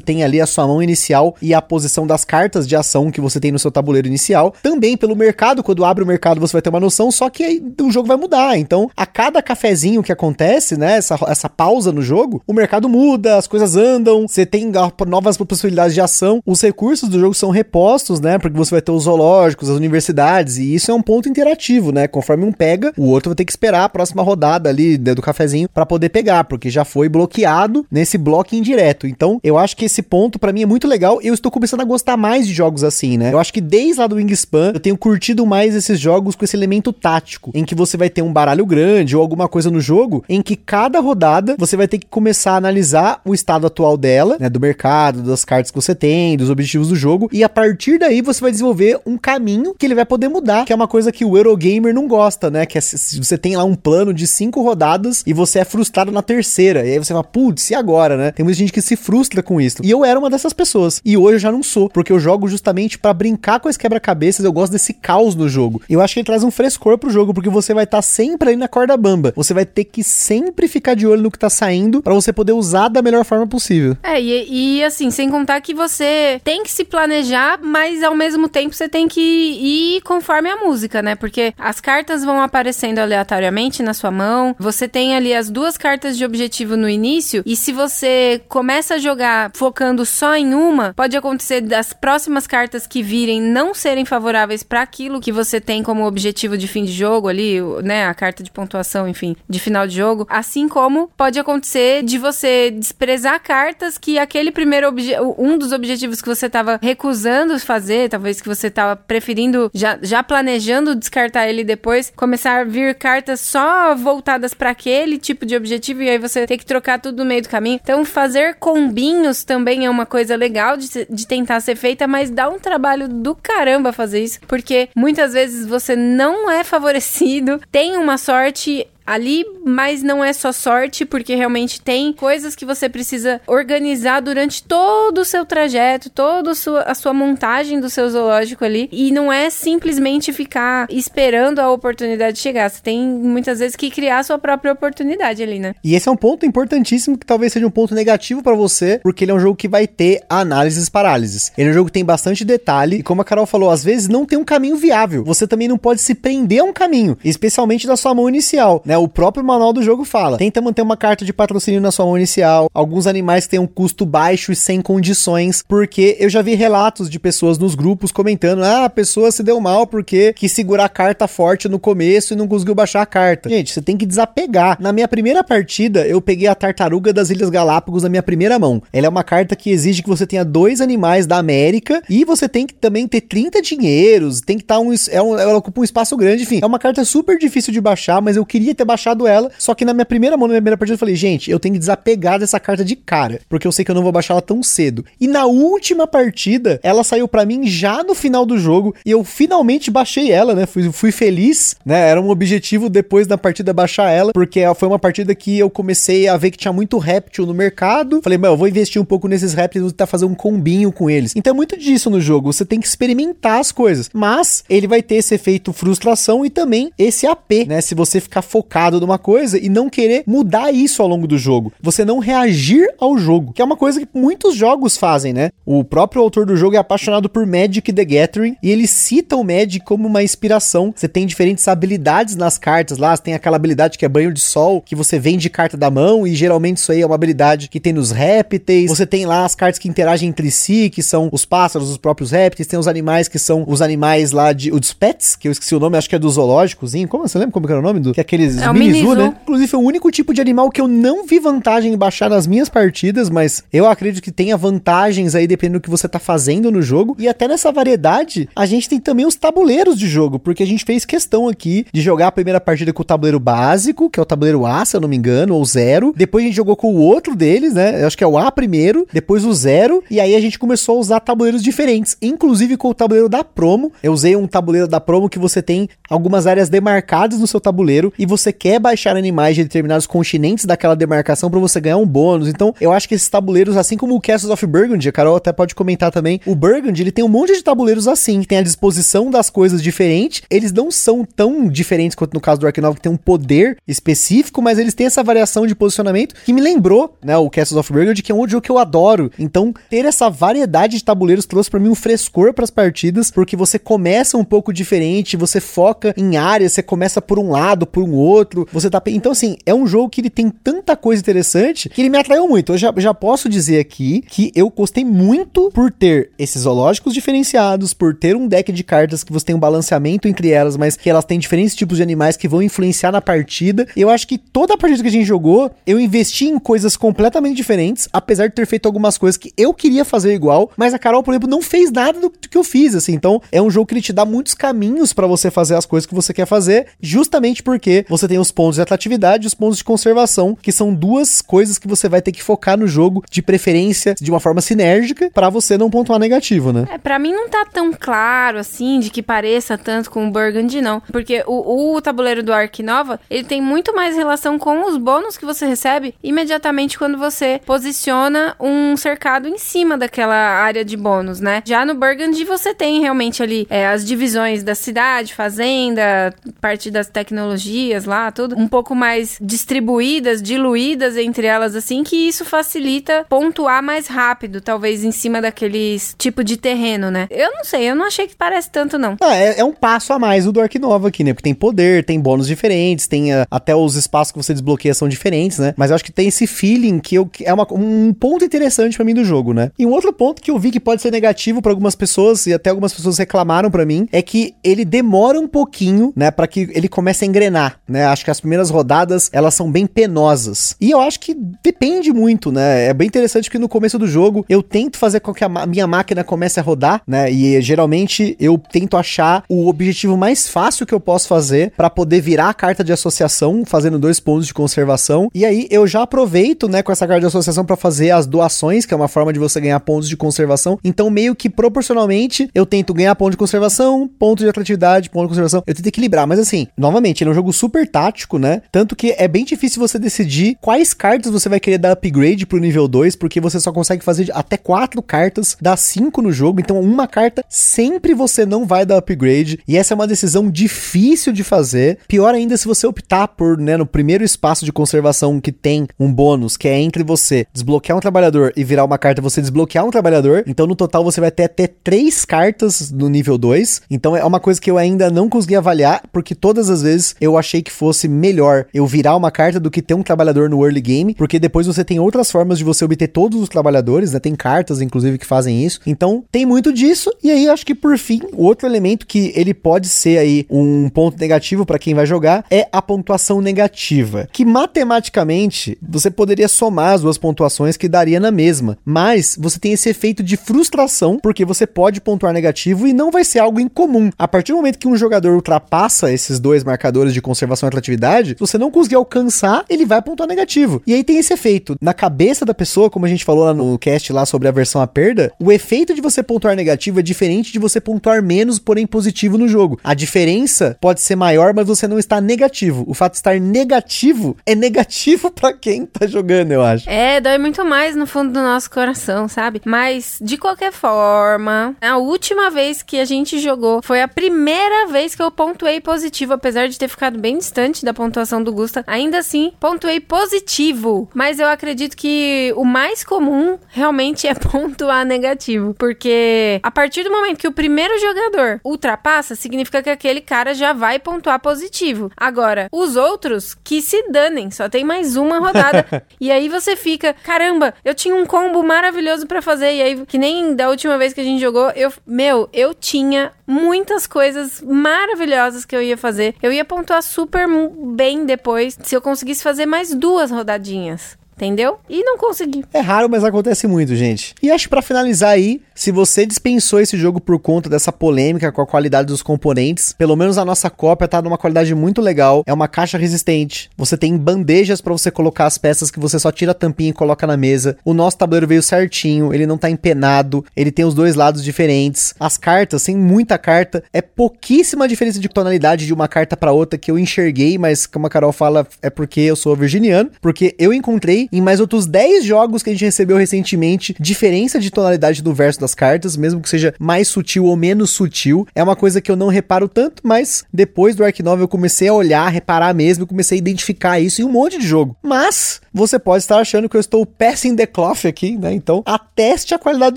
tem ali a sua mão inicial e a posição das cartas de ação que você tem no seu tabuleiro inicial. Também pelo mercado, quando abre o mercado você vai ter uma noção, só que aí o jogo vai mudar. Então, a cada cafezinho que acontece, né, essa, essa pausa no jogo, o mercado muda, as coisas andam, você tem novas possibilidades de ação, os recursos do jogo são repostos, né, porque você vai ter os zoológicos, as universidades, e isso é um ponto interativo, né, conforme um pega, o outro vai ter que esperar a próxima rodada ali do cafezinho para poder pegar, porque já foi bloqueado nesse bloco indireto. Então, eu acho que esse ponto para mim é muito legal. Eu estou começando a gostar mais de jogos assim, né? Eu acho que desde lá do Wingspan, eu tenho curtido mais esses jogos com esse elemento tático, em que você vai ter um baralho grande ou alguma coisa no jogo, em que cada rodada você vai ter que começar a analisar o estado atual dela, né, do mercado, das cartas que você tem, dos objetivos do jogo, e a partir daí você vai desenvolver um caminho que ele vai poder mudar, que é uma coisa que o Eurogamer não gosta, né? Que é se você tem lá um plano de cinco rodadas e você é frustrado na terceira, e aí você fala, putz, e agora, né? Tem tem muita gente que se frustra com isso. E eu era uma dessas pessoas. E hoje eu já não sou, porque eu jogo justamente para brincar com esse quebra-cabeças. Eu gosto desse caos no jogo. Eu acho que ele traz um frescor pro jogo, porque você vai estar tá sempre aí na corda bamba. Você vai ter que sempre ficar de olho no que tá saindo para você poder usar da melhor forma possível. É, e, e, assim, sem contar que você tem que se planejar, mas ao mesmo tempo você tem que ir conforme a música, né? Porque as cartas vão aparecendo aleatoriamente na sua mão. Você tem ali as duas cartas de objetivo no início, e se você começa a jogar focando só em uma, pode acontecer das próximas cartas que virem não serem favoráveis para aquilo que você tem como objetivo de fim de jogo ali, né, a carta de pontuação, enfim, de final de jogo, assim como pode acontecer de você desprezar cartas que aquele primeiro um dos objetivos que você estava recusando fazer, talvez que você estava preferindo já, já planejando descartar ele depois, começar a vir cartas só voltadas para aquele tipo de objetivo e aí você tem que trocar tudo no meio do caminho. Então, fazer combinhos também é uma coisa legal de, de tentar ser feita, mas dá um trabalho do caramba fazer isso, porque muitas vezes você não é favorecido, tem uma sorte ali, mas não é só sorte, porque realmente tem coisas que você precisa organizar durante todo o seu trajeto, toda a sua, montagem do seu zoológico ali, e não é simplesmente ficar esperando a oportunidade chegar. Você tem muitas vezes que criar a sua própria oportunidade ali, né? E esse é um ponto importantíssimo que talvez seja um ponto negativo para você, porque ele é um jogo que vai ter análises parálises. Ele é um jogo que tem bastante detalhe, e como a Carol falou, às vezes não tem um caminho viável. Você também não pode se prender a um caminho, especialmente da sua mão inicial, né? Né? O próprio manual do jogo fala. Tenta manter uma carta de patrocínio na sua mão inicial. Alguns animais têm um custo baixo e sem condições, porque eu já vi relatos de pessoas nos grupos comentando: ah, a pessoa se deu mal porque quis segurar a carta forte no começo e não conseguiu baixar a carta. Gente, você tem que desapegar. Na minha primeira partida, eu peguei a tartaruga das Ilhas Galápagos na minha primeira mão. Ela é uma carta que exige que você tenha dois animais da América e você tem que também ter 30 dinheiros, tem que estar tá um, é um. Ela ocupa um espaço grande, enfim. É uma carta super difícil de baixar, mas eu queria ter baixado ela. Só que na minha primeira mão, na minha primeira partida, eu falei, gente, eu tenho que desapegar dessa carta de cara. Porque eu sei que eu não vou baixar ela tão cedo. E na última partida, ela saiu para mim já no final do jogo. E eu finalmente baixei ela, né? Fui, fui feliz, né? Era um objetivo depois da partida baixar ela. Porque foi uma partida que eu comecei a ver que tinha muito réptil no mercado. Falei, meu, eu vou investir um pouco nesses répteis e tentar fazer um combinho com eles. Então é muito disso no jogo. Você tem que experimentar as coisas. Mas ele vai ter esse efeito frustração e também esse AP, né? Se você ficar focado numa coisa e não querer mudar isso ao longo do jogo. Você não reagir ao jogo, que é uma coisa que muitos jogos fazem, né? O próprio autor do jogo é apaixonado por Magic the Gathering e ele cita o Magic como uma inspiração. Você tem diferentes habilidades nas cartas lá, você tem aquela habilidade que é banho de sol, que você vende carta da mão e geralmente isso aí é uma habilidade que tem nos répteis. Você tem lá as cartas que interagem entre si, que são os pássaros, os próprios répteis, tem os animais que são os animais lá de os pets, que eu esqueci o nome, acho que é do zoológicozinho. Como você lembra como era o nome do que é aqueles É o Minizu, Minizu. né? Inclusive, foi o único tipo de animal que eu não vi vantagem em baixar nas minhas partidas, mas eu acredito que tenha vantagens aí dependendo do que você tá fazendo no jogo. E até nessa variedade, a gente tem também os tabuleiros de jogo, porque a gente fez questão aqui de jogar a primeira partida com o tabuleiro básico, que é o tabuleiro A, se eu não me engano, ou zero. Depois a gente jogou com o outro deles, né? Eu acho que é o A primeiro, depois o zero, e aí a gente começou a usar tabuleiros diferentes, inclusive com o tabuleiro da promo. Eu usei um tabuleiro da promo que você tem algumas áreas demarcadas no seu tabuleiro e você quer baixar animais de determinados continentes daquela demarcação para você ganhar um bônus. Então, eu acho que esses tabuleiros, assim como o Castles of Burgundy, a Carol até pode comentar também, o Burgundy, ele tem um monte de tabuleiros assim, que tem a disposição das coisas diferente. Eles não são tão diferentes quanto no caso do Ark Nova, que tem um poder específico, mas eles têm essa variação de posicionamento que me lembrou, né, o Castles of Burgundy, que é um jogo que eu adoro. Então, ter essa variedade de tabuleiros trouxe para mim um frescor para as partidas, porque você começa um pouco diferente, você foca em áreas, você começa por um lado, por um outro, você tá. Então, assim, é um jogo que ele tem tanta coisa interessante que ele me atraiu muito. Eu já, já posso dizer aqui que eu gostei muito por ter esses zoológicos diferenciados, por ter um deck de cartas que você tem um balanceamento entre elas, mas que elas têm diferentes tipos de animais que vão influenciar na partida. Eu acho que toda a partida que a gente jogou, eu investi em coisas completamente diferentes, apesar de ter feito algumas coisas que eu queria fazer igual, mas a Carol, por exemplo, não fez nada do que eu fiz, assim. Então, é um jogo que ele te dá muitos caminhos para você fazer as coisas que você quer fazer, justamente porque você tem os pontos de atratividade e os pontos de conservação, que são duas coisas que você vai ter que focar no jogo, de preferência de uma forma sinérgica, para você não pontuar negativo, né? É, pra mim não tá tão claro assim, de que pareça tanto com o Burgundy, não. Porque o, o tabuleiro do Ark Nova, ele tem muito mais relação com os bônus que você recebe imediatamente quando você posiciona um cercado em cima daquela área de bônus, né? Já no Burgundy você tem realmente ali é, as divisões da cidade, fazenda, parte das tecnologias lá, tudo um pouco mais distribuídas, diluídas entre elas, assim, que isso facilita pontuar mais rápido, talvez em cima daqueles tipo de terreno, né? Eu não sei, eu não achei que parece tanto, não. Ah, é, é um passo a mais o do Nova aqui, né? Porque tem poder, tem bônus diferentes, tem ah, até os espaços que você desbloqueia são diferentes, né? Mas eu acho que tem esse feeling que, eu, é uma- um ponto interessante pra mim do jogo, né? E um outro ponto que eu vi que pode ser negativo pra algumas pessoas, e até algumas pessoas reclamaram pra mim, é que ele demora um pouquinho, né? Pra que ele comece a engrenar, né? Acho que as primeiras rodadas, elas são bem penosas. E eu acho que depende muito, né? É bem interessante que no começo do jogo eu tento fazer com que a minha máquina comece a rodar, né? E geralmente eu tento achar o objetivo mais fácil que eu posso fazer pra poder virar a carta de associação, fazendo dois pontos de conservação. E aí eu já aproveito, né, com essa carta de associação pra fazer as doações, que é uma forma de você ganhar pontos de conservação. Então, meio que proporcionalmente, eu tento ganhar ponto de conservação, ponto de atratividade, ponto de conservação. Eu tento equilibrar, mas assim, novamente, ele é um jogo super tático, né? Tanto que é bem difícil você decidir quais cartas você vai querer dar upgrade pro nível 2, porque você só consegue fazer até quatro cartas, dá cinco no jogo, então uma carta sempre você não vai dar upgrade, e essa é uma decisão difícil de fazer. Pior ainda se você optar por, né, no primeiro espaço de conservação que tem um bônus, que é entre você desbloquear um trabalhador e virar uma carta você desbloquear um trabalhador. Então no total você vai ter até três cartas no nível 2. Então é uma coisa que eu ainda não consegui avaliar, porque todas as vezes eu achei que fosse melhor eu virar uma carta do que ter um trabalhador no early game, porque depois você tem outras formas de você obter todos os trabalhadores, né? Tem cartas, inclusive, que fazem isso. Então tem muito disso. E aí acho que por fim, o outro elemento que ele pode ser aí um ponto negativo para quem vai jogar é a pontuação negativa, que matematicamente você poderia somar as duas pontuações que daria na mesma, mas você tem esse efeito de frustração porque você pode pontuar negativo e não vai ser algo incomum. A partir do momento que um jogador ultrapassa esses dois marcadores de conservação e atratividade, se você não conseguir alcançar, ele vai pontuar negativo. E aí tem esse efeito na cabeça da pessoa, como a gente falou lá no cast lá sobre a versão à perda, o efeito de você pontuar negativo é diferente de você pontuar menos, porém positivo no jogo. A diferença pode ser maior, mas você não está negativo. O fato de estar negativo é negativo pra quem tá jogando, eu acho. É, dói muito mais no fundo do nosso coração, sabe? Mas, de qualquer forma, a última vez que a gente jogou foi a primeira vez que eu pontuei positivo, apesar de ter ficado bem distante da pontuação do Gusta. Ainda assim, pontuei positivo. Mas eu acredito que o mais comum realmente é pontuar negativo. Porque a partir do momento que o primeiro jogador ultrapassa, significa que aquele cara já vai pontuar positivo. Agora, os outros que se danem, só tem mais uma rodada. e aí você fica, caramba, eu tinha um combo maravilhoso pra fazer. E aí, que nem da última vez que a gente jogou, eu, meu, eu tinha muitas coisas maravilhosas que eu ia fazer. Eu ia pontuar super bem depois se eu conseguisse fazer mais duas rodadinhas. Entendeu? E não consegui. É raro, mas acontece muito, gente. E acho que pra finalizar aí, se você dispensou esse jogo por conta dessa polêmica com a qualidade dos componentes, pelo menos a nossa cópia tá numa qualidade muito legal. É uma caixa resistente. Você tem bandejas para você colocar as peças que você só tira a tampinha e coloca na mesa. O nosso tabuleiro veio certinho, ele não tá empenado, ele tem os dois lados diferentes. As cartas, sem muita carta, é pouquíssima diferença de tonalidade de uma carta para outra que eu enxerguei, mas como a Carol fala, é porque eu sou virginiano, porque eu encontrei em mais outros 10 jogos que a gente recebeu recentemente diferença de tonalidade do verso das cartas, mesmo que seja mais sutil ou menos sutil. É uma coisa que eu não reparo tanto, mas depois do Ark 9 eu comecei a olhar, reparar mesmo, comecei a identificar isso em um monte de jogo. Mas você pode estar achando que eu estou passing the cloth aqui, né? Então, ateste a qualidade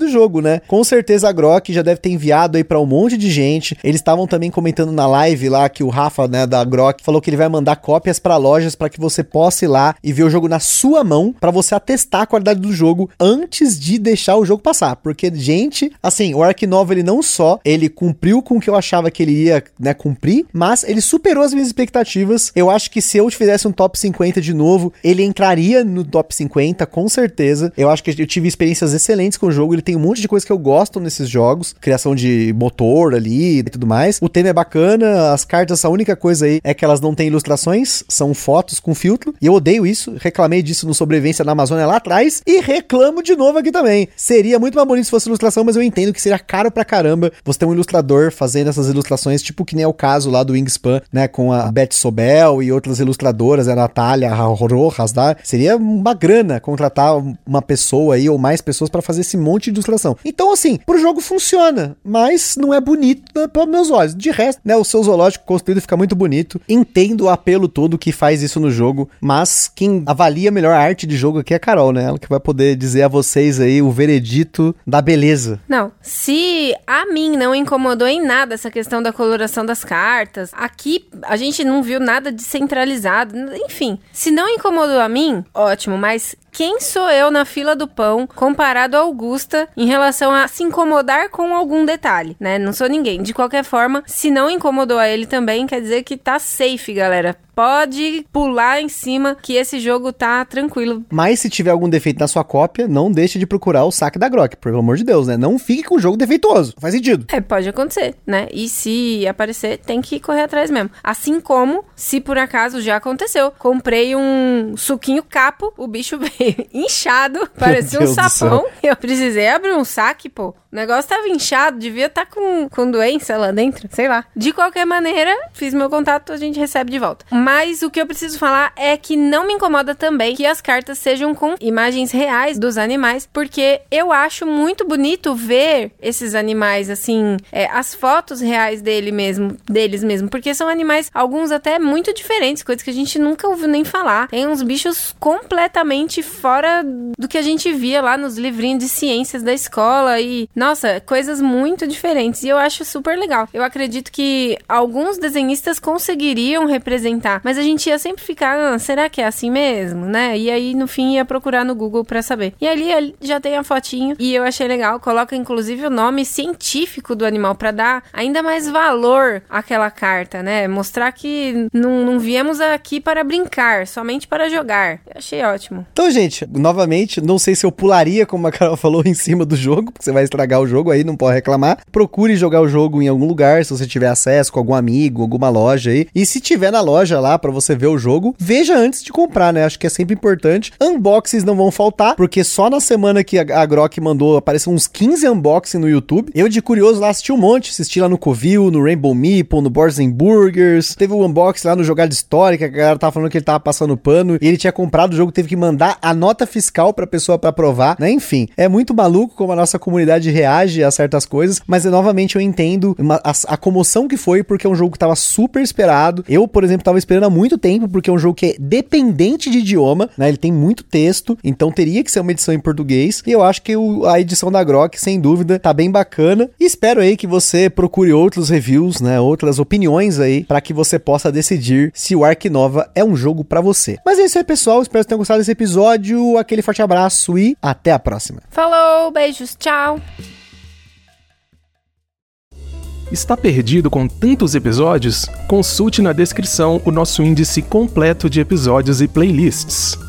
do jogo, né? Com certeza a Grok já deve ter enviado aí para um monte de gente. Eles estavam também comentando na live lá que o Rafa, né, da Grok, falou que ele vai mandar cópias para lojas para que você possa ir lá e ver o jogo na sua mão para você atestar a qualidade do jogo antes de deixar o jogo passar, porque gente, assim, o Ark 9 ele não só ele cumpriu com o que eu achava que ele ia, né, cumprir, mas ele superou as minhas expectativas. Eu acho que se eu fizesse um top 50 de novo, ele entraria estaria no top 50, com certeza. Eu acho que eu tive experiências excelentes com o jogo. Ele tem um monte de coisa que eu gosto nesses jogos. Criação de motor ali e tudo mais. O tema é bacana. As cartas, a única coisa aí é que elas não têm ilustrações, são fotos com filtro. E eu odeio isso. Reclamei disso no Sobrevivência na Amazônia lá atrás. E reclamo de novo aqui também. Seria muito mais bonito se fosse ilustração, mas eu entendo que seria caro pra caramba você ter um ilustrador fazendo essas ilustrações, tipo que nem é o caso lá do Wingspan, né? Com a Beth Sobel e outras ilustradoras, a Natália Rojas, tá? Seria uma grana contratar uma pessoa aí ou mais pessoas para fazer esse monte de ilustração. Então, assim, pro jogo funciona, mas não é bonito né, pelos meus olhos. De resto, né, o seu zoológico construído fica muito bonito. Entendo o apelo todo que faz isso no jogo, mas quem avalia melhor a arte de jogo aqui é a Carol, né? Ela que vai poder dizer a vocês aí o veredito da beleza. Não, se a mim não incomodou em nada essa questão da coloração das cartas, aqui a gente não viu nada descentralizado, enfim, se não incomodou a mim, ótimo, mas quem sou eu na fila do pão comparado a Augusta em relação a se incomodar com algum detalhe, né? Não sou ninguém. De qualquer forma, se não incomodou a ele também, quer dizer que tá safe, galera pode pular em cima que esse jogo tá tranquilo. Mas se tiver algum defeito na sua cópia, não deixe de procurar o saque da Grok, pelo amor de Deus, né? Não fique com o jogo defeituoso. Faz sentido. É, pode acontecer, né? E se aparecer, tem que correr atrás mesmo. Assim como, se por acaso já aconteceu, comprei um suquinho capo, o bicho veio inchado, parecia um sapão. Eu precisei abrir um saque, pô. O negócio tava inchado, devia estar tá com, com doença lá dentro, sei lá. De qualquer maneira, fiz meu contato, a gente recebe de volta. Mas o que eu preciso falar é que não me incomoda também que as cartas sejam com imagens reais dos animais, porque eu acho muito bonito ver esses animais, assim, é, as fotos reais dele mesmo, deles mesmo, porque são animais, alguns até muito diferentes, coisas que a gente nunca ouviu nem falar. Tem uns bichos completamente fora do que a gente via lá nos livrinhos de ciências da escola e nossa, coisas muito diferentes. E eu acho super legal. Eu acredito que alguns desenhistas conseguiriam representar, mas a gente ia sempre ficar, ah, será que é assim mesmo, né? E aí, no fim, ia procurar no Google para saber. E ali já tem a fotinho e eu achei legal. Coloca, inclusive, o nome científico do animal para dar ainda mais valor àquela carta, né? Mostrar que não, não viemos aqui para brincar, somente para jogar. Eu achei ótimo. Então, gente, novamente, não sei se eu pularia, como a Carol falou, em cima do jogo, porque você vai estragar o jogo aí, não pode reclamar. Procure jogar o jogo em algum lugar, se você tiver acesso com algum amigo, alguma loja aí. E se tiver na loja lá para você ver o jogo, veja antes de comprar, né? Acho que é sempre importante. Unboxings não vão faltar, porque só na semana que a, Grok mandou, apareceram uns 15 unboxings no YouTube. Eu de curioso lá assisti um monte, assisti lá no Covil, no Rainbow Meeple, no Boards Burgers. Teve um unboxing lá no Jogada Histórica, que a galera tava falando que ele tava passando pano e ele tinha comprado o jogo, teve que mandar a nota fiscal pra pessoa para provar, né? Enfim, é muito maluco como a nossa comunidade reage a certas coisas, mas novamente eu entendo uma, a, a, comoção que foi, porque é um jogo que tava super esperado. Eu, por exemplo, tava esperando há muito tempo, porque é um jogo que é dependente de idioma, né? Ele tem muito texto, então teria que ser uma edição em português. E eu acho que o, a edição da Grok, sem dúvida, tá bem bacana. E espero aí que você procure outros reviews, né? Outras opiniões aí, para que você possa decidir se o Ark Nova é um jogo para você. Mas é isso aí, pessoal. Espero que tenham gostado desse episódio. Aquele forte abraço e até a próxima. Falou, beijos, tchau. Está perdido com tantos episódios? Consulte na descrição o nosso índice completo de episódios e playlists.